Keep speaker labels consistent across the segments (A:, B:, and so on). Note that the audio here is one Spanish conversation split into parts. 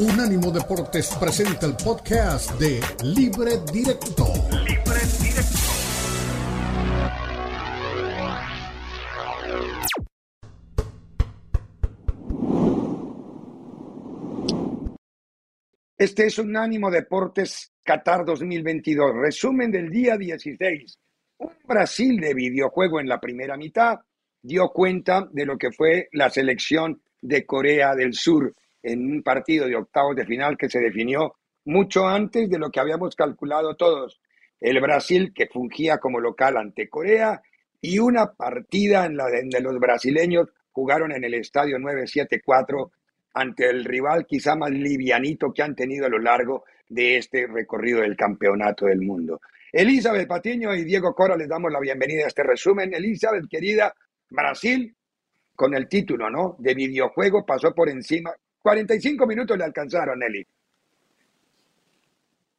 A: Unánimo Deportes presenta el podcast de Libre Directo. Libre Directo.
B: Este es Unánimo Deportes Qatar 2022. Resumen del día 16. Un Brasil de videojuego en la primera mitad dio cuenta de lo que fue la selección de Corea del Sur en un partido de octavos de final que se definió mucho antes de lo que habíamos calculado todos. El Brasil que fungía como local ante Corea y una partida en la de los brasileños jugaron en el estadio 974 ante el rival quizá más livianito que han tenido a lo largo de este recorrido del campeonato del mundo. Elizabeth Patiño y Diego Cora les damos la bienvenida a este resumen. Elizabeth, querida, Brasil con el título, ¿no? De videojuego pasó por encima 45 minutos le alcanzaron, Nelly.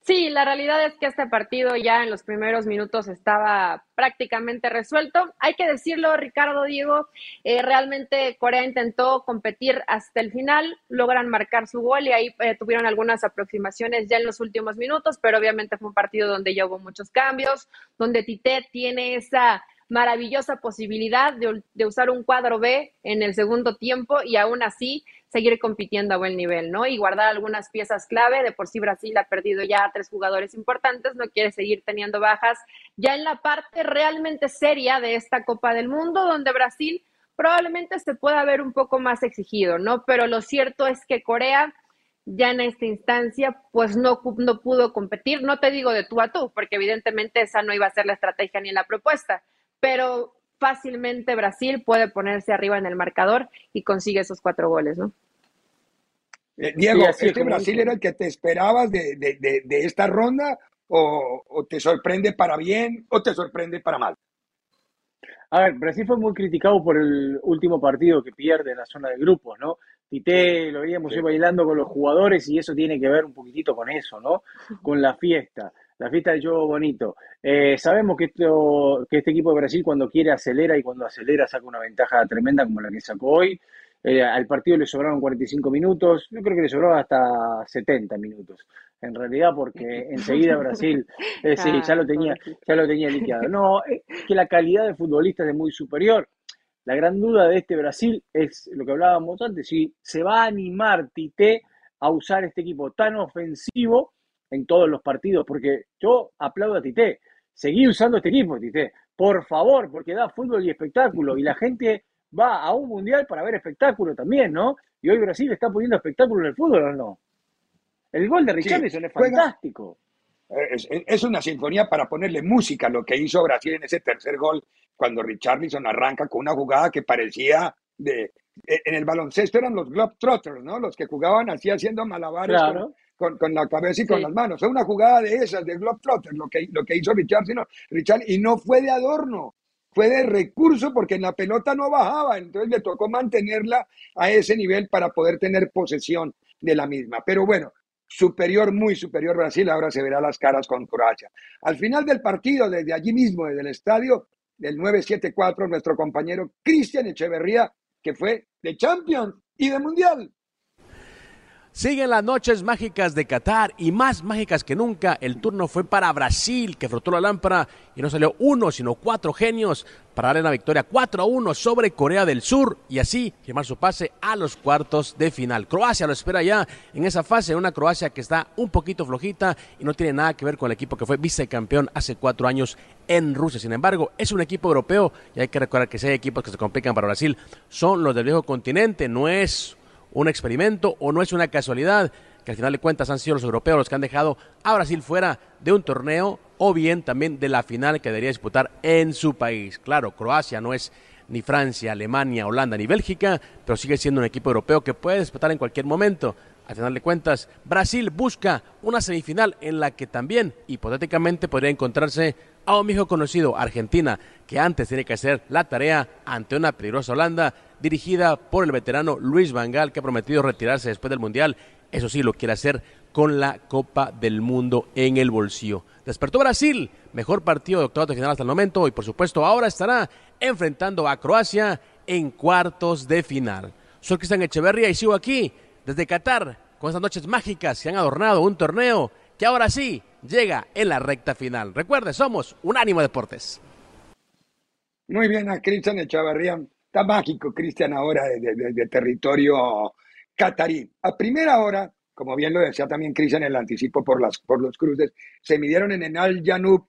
C: Sí, la realidad es que este partido ya en los primeros minutos estaba prácticamente resuelto. Hay que decirlo, Ricardo Diego, eh, realmente Corea intentó competir hasta el final, logran marcar su gol y ahí eh, tuvieron algunas aproximaciones ya en los últimos minutos, pero obviamente fue un partido donde ya hubo muchos cambios, donde Tite tiene esa maravillosa posibilidad de, usar un cuadro B en el segundo tiempo y aún así seguir compitiendo a buen nivel, ¿no? Y guardar algunas piezas clave. De por sí Brasil ha perdido ya a tres jugadores importantes, no quiere seguir teniendo bajas ya en la parte realmente seria de esta Copa del Mundo, donde Brasil probablemente se pueda ver un poco más exigido, ¿no? Pero lo cierto es que Corea ya en esta instancia, pues no, no pudo competir. No te digo de tú a tú, porque evidentemente esa no iba a ser la estrategia ni la propuesta, pero fácilmente Brasil puede ponerse arriba en el marcador y consigue esos cuatro goles, ¿no?
B: Eh, Diego, ¿este Brasil era el que te esperabas de, esta ronda o, te sorprende para bien o te sorprende para mal?
D: A ver, Brasil fue muy criticado por el último partido que pierde en la zona de grupos, ¿no? Tite lo veíamos bailando con los jugadores y eso tiene que ver un poquitito con eso, ¿no? Con la fiesta la fiesta del juego bonito. Eh, sabemos que, esto, que este equipo de Brasil cuando quiere acelera y cuando acelera saca una ventaja tremenda como la que sacó hoy. Eh, al partido le sobraron 45 minutos, yo creo que le sobraron hasta 70 minutos, en realidad, porque enseguida Brasil, eh, sí, ya lo tenía, ya lo tenía liquidado. No, es que la calidad de futbolistas es muy superior. La gran duda de este Brasil es lo que hablábamos antes, si se va a animar Tite a usar este equipo tan ofensivo en todos los partidos, porque yo aplaudo a Tite. Seguí usando este equipo, Tite. Por favor, porque da fútbol y espectáculo. Y la gente va a un mundial para ver espectáculo también, ¿no? Y hoy Brasil está poniendo espectáculo en el fútbol, ¿o no? El gol de Richarlison es fantástico.
B: Es, una sinfonía para ponerle música lo que hizo Brasil en ese tercer gol, cuando Richarlison arranca con una jugada que parecía de. En el baloncesto eran los Globetrotters, ¿no? Los que jugaban así haciendo malabares claro con, la cabeza y con las manos. Fue una jugada de esas, de Globetrotter, lo que, lo que hizo Richard, sino, Richard, y no fue de adorno, fue de recurso porque en la pelota no bajaba, entonces le tocó mantenerla a ese nivel para poder tener posesión de la misma. Pero bueno, superior, muy superior Brasil, ahora se verá las caras con Croacia. Al final del partido, desde allí mismo, desde el estadio del 974, nuestro compañero Cristian Echeverría, que fue de Champions y de Mundial.
E: Siguen las noches mágicas de Qatar y más mágicas que nunca. El turno fue para Brasil, que frotó la lámpara y no salió uno, sino cuatro genios para darle la victoria 4 a 1 sobre Corea del Sur y así firmar su pase a los cuartos de final. Croacia lo espera ya en esa fase, una Croacia que está un poquito flojita y no tiene nada que ver con el equipo que fue vicecampeón hace cuatro años en Rusia. Sin embargo, es un equipo europeo y hay que recordar que si hay equipos que se complican para Brasil, son los del viejo continente, no es un experimento o no es una casualidad que al final de cuentas han sido los europeos los que han dejado a Brasil fuera de un torneo o bien también de la final que debería disputar en su país. Claro, Croacia no es ni Francia, Alemania, Holanda ni Bélgica, pero sigue siendo un equipo europeo que puede disputar en cualquier momento. Al final de cuentas, Brasil busca una semifinal en la que también hipotéticamente podría encontrarse a un hijo conocido, Argentina, que antes tiene que hacer la tarea ante una peligrosa Holanda dirigida por el veterano Luis Vangal, que ha prometido retirarse después del Mundial. Eso sí, lo quiere hacer con la Copa del Mundo en el bolsillo. Despertó Brasil, mejor partido de octavo de final hasta el momento y por supuesto ahora estará enfrentando a Croacia en cuartos de final. Soy Cristian Echeverría y sigo aquí desde Qatar con esas noches mágicas que han adornado un torneo que ahora sí llega en la recta final. Recuerde, somos Unánimo Deportes.
B: Muy bien, a Cristian Echavarría. Está mágico, Cristian, ahora de, territorio catarí. A primera hora, como bien lo decía también Cristian, el anticipo por, los cruces, se midieron en Enal Janub,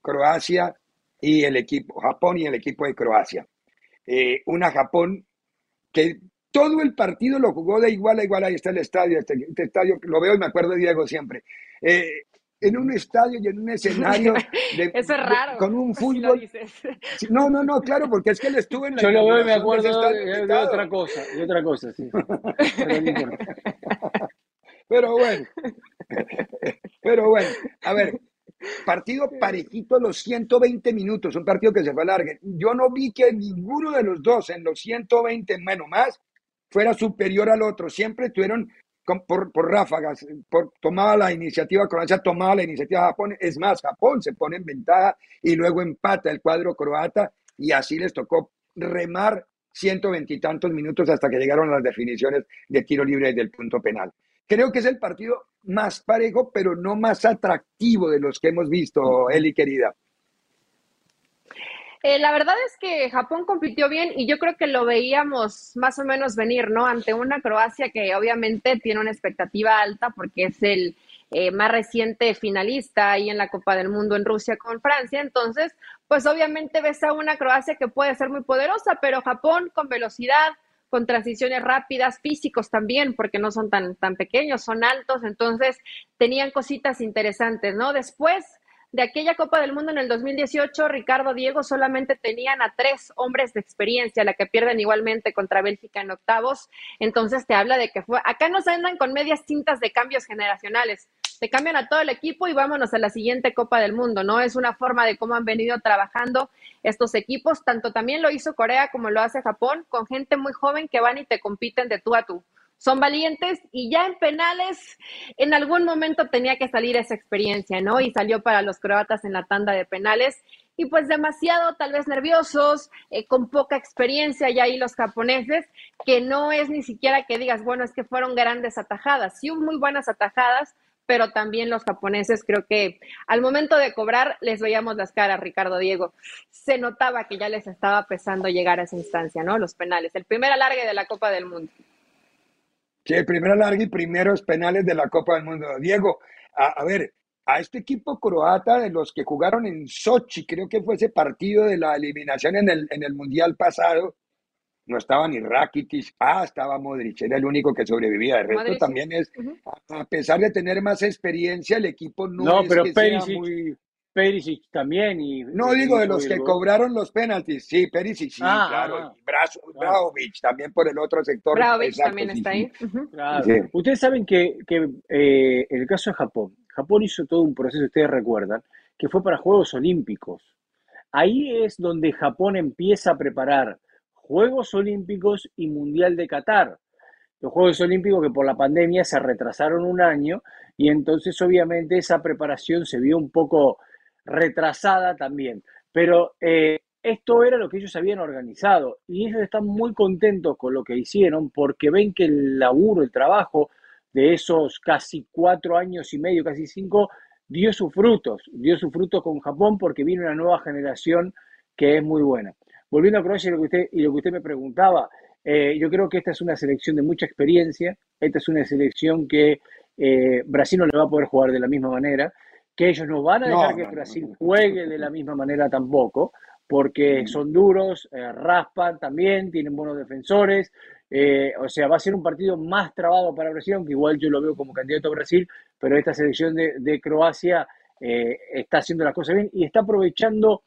B: Croacia y el equipo, Japón y el equipo de Croacia. Eh, una Japón que todo el partido lo jugó de igual a igual. Ahí está el estadio, este, este estadio, lo veo y me acuerdo de Diego siempre. Eh, en un estadio y en un escenario
C: de, Eso es raro,
B: con un fútbol. no, no, no, claro, porque es que él estuvo en la.
D: Yo lo veo y me acuerdo de, otra cosa, de otra cosa, sí.
B: Pero, bueno, pero bueno, a ver, partido parejito los 120 minutos, un partido que se fue largo. Yo no vi que ninguno de los dos en los 120 menos más fuera superior al otro. Siempre estuvieron por, por ráfagas, por, tomaba la iniciativa Croacia, tomaba la iniciativa Japón, es más, Japón se pone en ventaja y luego empata el cuadro croata y así les tocó remar ciento veintitantos minutos hasta que llegaron las definiciones de tiro libre del punto penal. Creo que es el partido más parejo, pero no más atractivo de los que hemos visto, Eli querida.
C: Eh, la verdad es que Japón compitió bien y yo creo que lo veíamos más o menos venir, ¿no? Ante una Croacia que obviamente tiene una expectativa alta porque es el eh, más reciente finalista ahí en la Copa del Mundo en Rusia con Francia. Entonces, pues obviamente ves a una Croacia que puede ser muy poderosa, pero Japón con velocidad, con transiciones rápidas, físicos también, porque no son tan, tan pequeños, son altos, entonces tenían cositas interesantes, ¿no? Después de aquella Copa del Mundo en el 2018, Ricardo Diego solamente tenían a tres hombres de experiencia, la que pierden igualmente contra Bélgica en octavos. Entonces te habla de que fue, acá nos andan con medias tintas de cambios generacionales. Te cambian a todo el equipo y vámonos a la siguiente Copa del Mundo, ¿no? Es una forma de cómo han venido trabajando estos equipos. Tanto también lo hizo Corea como lo hace Japón, con gente muy joven que van y te compiten de tú a tú son valientes y ya en penales en algún momento tenía que salir esa experiencia, ¿no? Y salió para los croatas en la tanda de penales y pues demasiado tal vez nerviosos, eh, con poca experiencia ya ahí los japoneses, que no es ni siquiera que digas, bueno, es que fueron grandes atajadas, sí muy buenas atajadas, pero también los japoneses creo que al momento de cobrar les veíamos las caras, Ricardo Diego. Se notaba que ya les estaba pesando llegar a esa instancia, ¿no? Los penales, el primer alargue de la Copa del Mundo.
B: Sí, el primer alargue y primeros penales de la Copa del Mundo. Diego, a, ver, a este equipo croata de los que jugaron en Sochi, creo que fue ese partido de la eliminación en el, en el Mundial pasado, no estaba ni Rakitic, ah, estaba Modric, era el único que sobrevivía. El resto también es, a pesar de tener más experiencia, el equipo no,
D: no
B: es
D: pero que sea muy Perisic también. Y,
B: no, digo de los que cobraron los penaltis. Sí, Perisic, sí, ah, claro. Ah, y también por el otro sector.
C: Braovic también está ahí.
D: Ustedes saben que, que eh, en el caso de Japón, Japón hizo todo un proceso, ustedes recuerdan, que fue para Juegos Olímpicos. Ahí es donde Japón empieza a preparar Juegos Olímpicos y Mundial de Qatar. Los Juegos Olímpicos que por la pandemia se retrasaron un año y entonces obviamente esa preparación se vio un poco retrasada también. Pero eh, esto era lo que ellos habían organizado y ellos están muy contentos con lo que hicieron porque ven que el laburo, el trabajo de esos casi cuatro años y medio, casi cinco, dio sus frutos, dio sus frutos con Japón porque viene una nueva generación que es muy buena. Volviendo a Croacia y lo que usted, y lo que usted me preguntaba, eh, yo creo que esta es una selección de mucha experiencia, esta es una selección que eh, Brasil no le va a poder jugar de la misma manera, que ellos no van a dejar que Brasil juegue de la misma manera tampoco, porque son duros, eh, raspan también, tienen buenos defensores, eh, o sea, va a ser un partido más trabado para Brasil, aunque igual yo lo veo como candidato a Brasil, pero esta selección de, Croacia eh, está haciendo las cosas bien y está aprovechando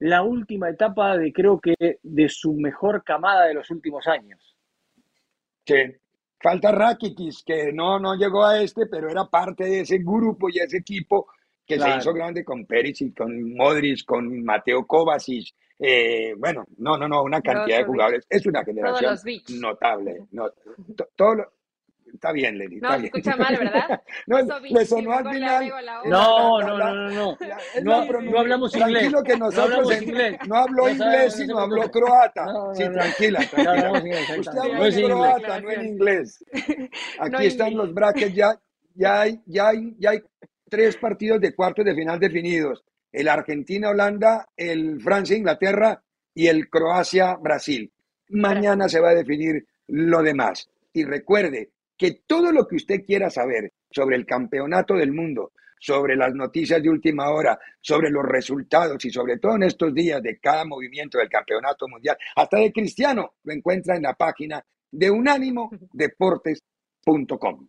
D: la última etapa de creo que de su mejor camada de los últimos años.
B: Sí, falta Rakitic, que no, no llegó a este, pero era parte de ese grupo y ese equipo que se hizo grande con Perisic, con Modric, con Mateo Kovacic. Eh, bueno, no, no, no, una cantidad de jugadores. Es una generación notable. No, todo Está bien, Lenny.
C: No, se escucha mal, ¿verdad?
B: no, le sonó al final.
D: No, no, no, no, no. No, no hablamos inglés.
B: Tranquilo que nosotros no, inglés. no habló inglés, sino habló croata. sí, tranquila, tranquila. Usted habló en croata, no en inglés. Aquí están los brackets ya. Ya hay, ya hay, ya hay tres partidos de cuartos de final definidos. El Argentina-Holanda, el Francia-Inglaterra y el Croacia-Brasil. Mañana se va a definir lo demás. Y recuerde que todo lo que usted quiera saber sobre el campeonato del mundo, sobre las noticias de última hora, sobre los resultados y sobre todo en estos días de cada movimiento del campeonato mundial, hasta de Cristiano, lo encuentra en la página de unánimodeportes.com.